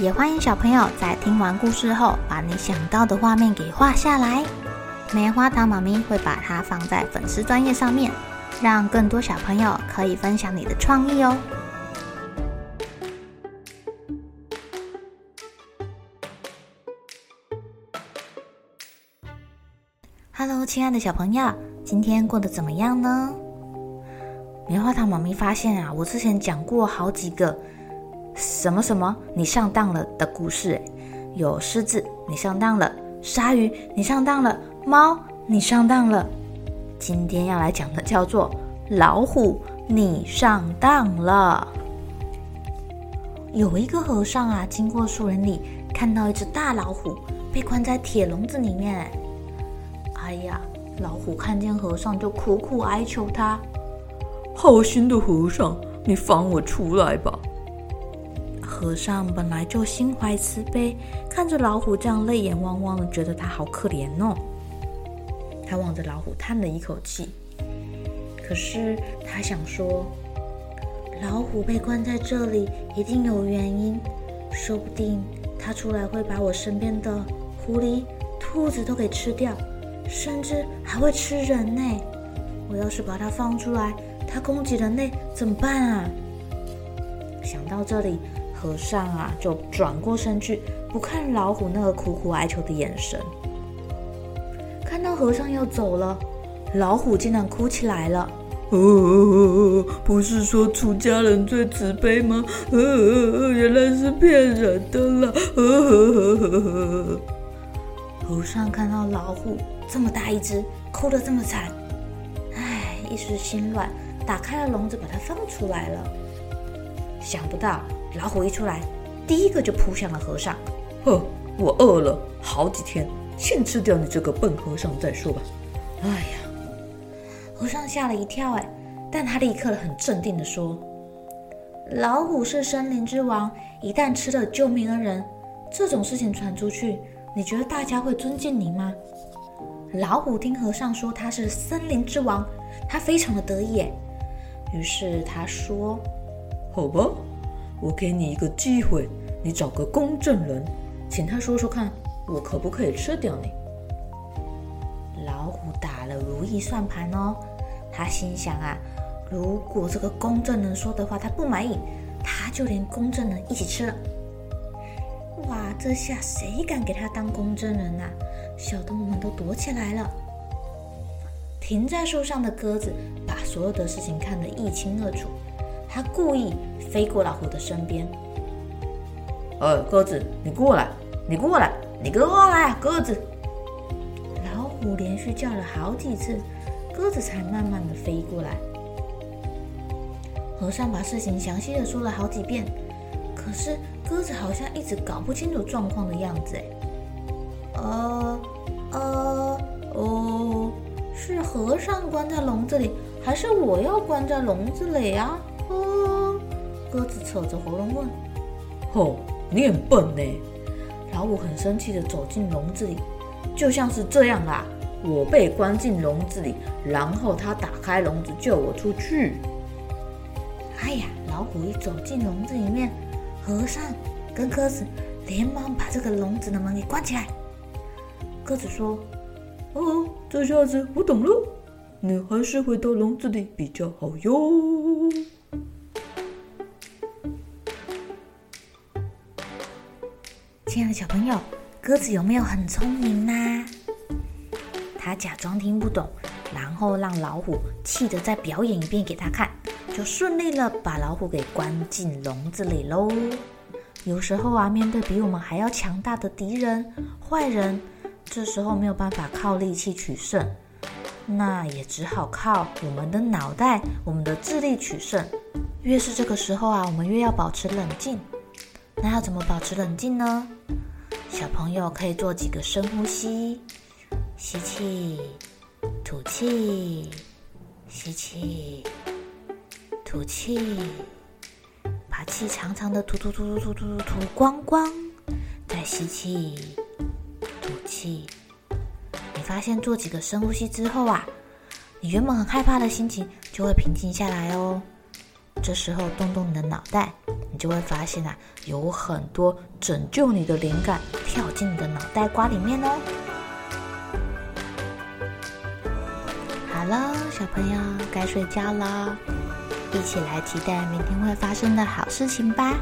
也欢迎小朋友在听完故事后，把你想到的画面给画下来。棉花糖妈咪会把它放在粉丝专页上面，让更多小朋友可以分享你的创意哦。Hello，亲爱的小朋友，今天过得怎么样呢？棉花糖妈咪发现啊，我之前讲过好几个什么什么你上当了的故事，有狮子你上当了，鲨鱼你上当了，猫你上当了。今天要来讲的叫做老虎你上当了。有一个和尚啊，经过树林里，看到一只大老虎被关在铁笼子里面。哎呀，老虎看见和尚就苦苦哀求他：“好心的和尚，你放我出来吧。”和尚本来就心怀慈悲，看着老虎这样泪眼汪汪的，觉得他好可怜哦。他望着老虎叹了一口气，可是他想说：“老虎被关在这里一定有原因，说不定他出来会把我身边的狐狸、兔子都给吃掉。”甚至还会吃人呢！我要是把它放出来，它攻击人类怎么办啊？想到这里，和尚啊就转过身去，不看老虎那个苦苦哀求的眼神。看到和尚要走了，老虎竟然哭起来了。哦，不是说出家人最慈悲吗？哦，原来是骗人的啦！哦，和尚看到老虎。这么大一只，哭得这么惨，唉，一时心软，打开了笼子，把它放出来了。想不到老虎一出来，第一个就扑向了和尚。呵，我饿了好几天，先吃掉你这个笨和尚再说吧。哎呀，和尚吓了一跳，哎，但他立刻很镇定的说：“老虎是森林之王，一旦吃了救命恩人，这种事情传出去，你觉得大家会尊敬你吗？”老虎听和尚说他是森林之王，他非常的得意。于是他说：“好吧，我给你一个机会，你找个公证人，请他说说看，我可不可以吃掉你？”老虎打了如意算盘哦，他心想啊，如果这个公证人说的话他不满意，他就连公证人一起吃了。哇，这下谁敢给他当公证人啊？小动物们都躲起来了。停在树上的鸽子把所有的事情看得一清二楚。它故意飞过老虎的身边。呃，鸽子，你过来，你过来，你过来，鸽子。老虎连续叫了好几次，鸽子才慢慢的飞过来。和尚把事情详细的说了好几遍，可是鸽子好像一直搞不清楚状况的样子，哎。呃，呃，哦，是和尚关在笼子里，还是我要关在笼子里啊？哦，鸽子扯着喉咙问。哦，你很笨呢。老虎很生气地走进笼子里，就像是这样啦。我被关进笼子里，然后他打开笼子救我出去。哎呀，老虎一走进笼子里面，和尚跟鸽子连忙把这个笼子的门给关起来。鸽子说：“哦，这下子我懂了，你还是回到笼子里比较好哟。”亲爱的小朋友，鸽子有没有很聪明呢？他假装听不懂，然后让老虎气得再表演一遍给他看，就顺利了把老虎给关进笼子里喽。有时候啊，面对比我们还要强大的敌人、坏人。这时候没有办法靠力气取胜，那也只好靠我们的脑袋、我们的智力取胜。越是这个时候啊，我们越要保持冷静。那要怎么保持冷静呢？小朋友可以做几个深呼吸，吸气，吐气，吸气，吐气，把气长长的吐吐吐吐吐吐吐光光，再吸气，吐气。你发现做几个深呼吸之后啊，你原本很害怕的心情就会平静下来哦。这时候动动你的脑袋，你就会发现啊，有很多拯救你的灵感跳进你的脑袋瓜里面哦。好了，小朋友该睡觉了，一起来期待明天会发生的好事情吧。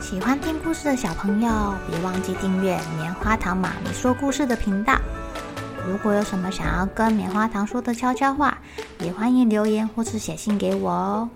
喜欢听故事的小朋友，别忘记订阅棉花糖妈咪说故事的频道。如果有什么想要跟棉花糖说的悄悄话，也欢迎留言或是写信给我哦。